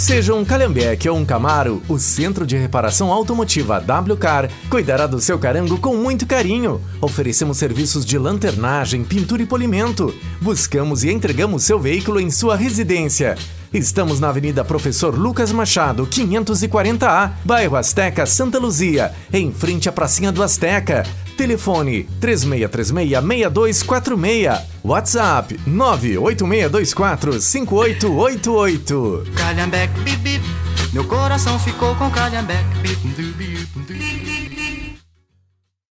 Seja um Calhambeque ou um Camaro, o Centro de Reparação Automotiva WCAR cuidará do seu carango com muito carinho. Oferecemos serviços de lanternagem, pintura e polimento. Buscamos e entregamos seu veículo em sua residência. Estamos na Avenida Professor Lucas Machado, 540A, bairro Azteca, Santa Luzia, em frente à pracinha do Azteca. Telefone 3636-6246. WhatsApp 986245888. Calhambeque. Meu coração ficou com calhambeque.